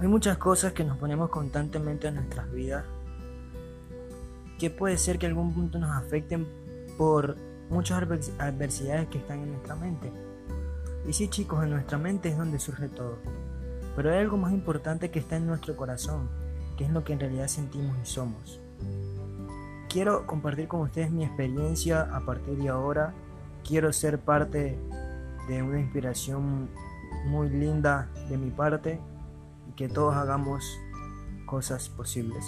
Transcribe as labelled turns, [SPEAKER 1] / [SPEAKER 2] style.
[SPEAKER 1] Hay muchas cosas que nos ponemos constantemente en nuestras vidas que puede ser que algún punto nos afecten por muchas adversidades que están en nuestra mente. Y sí chicos, en nuestra mente es donde surge todo. Pero hay algo más importante que está en nuestro corazón, que es lo que en realidad sentimos y somos. Quiero compartir con ustedes mi experiencia a partir de ahora. Quiero ser parte de una inspiración muy linda de mi parte que todos hagamos cosas posibles.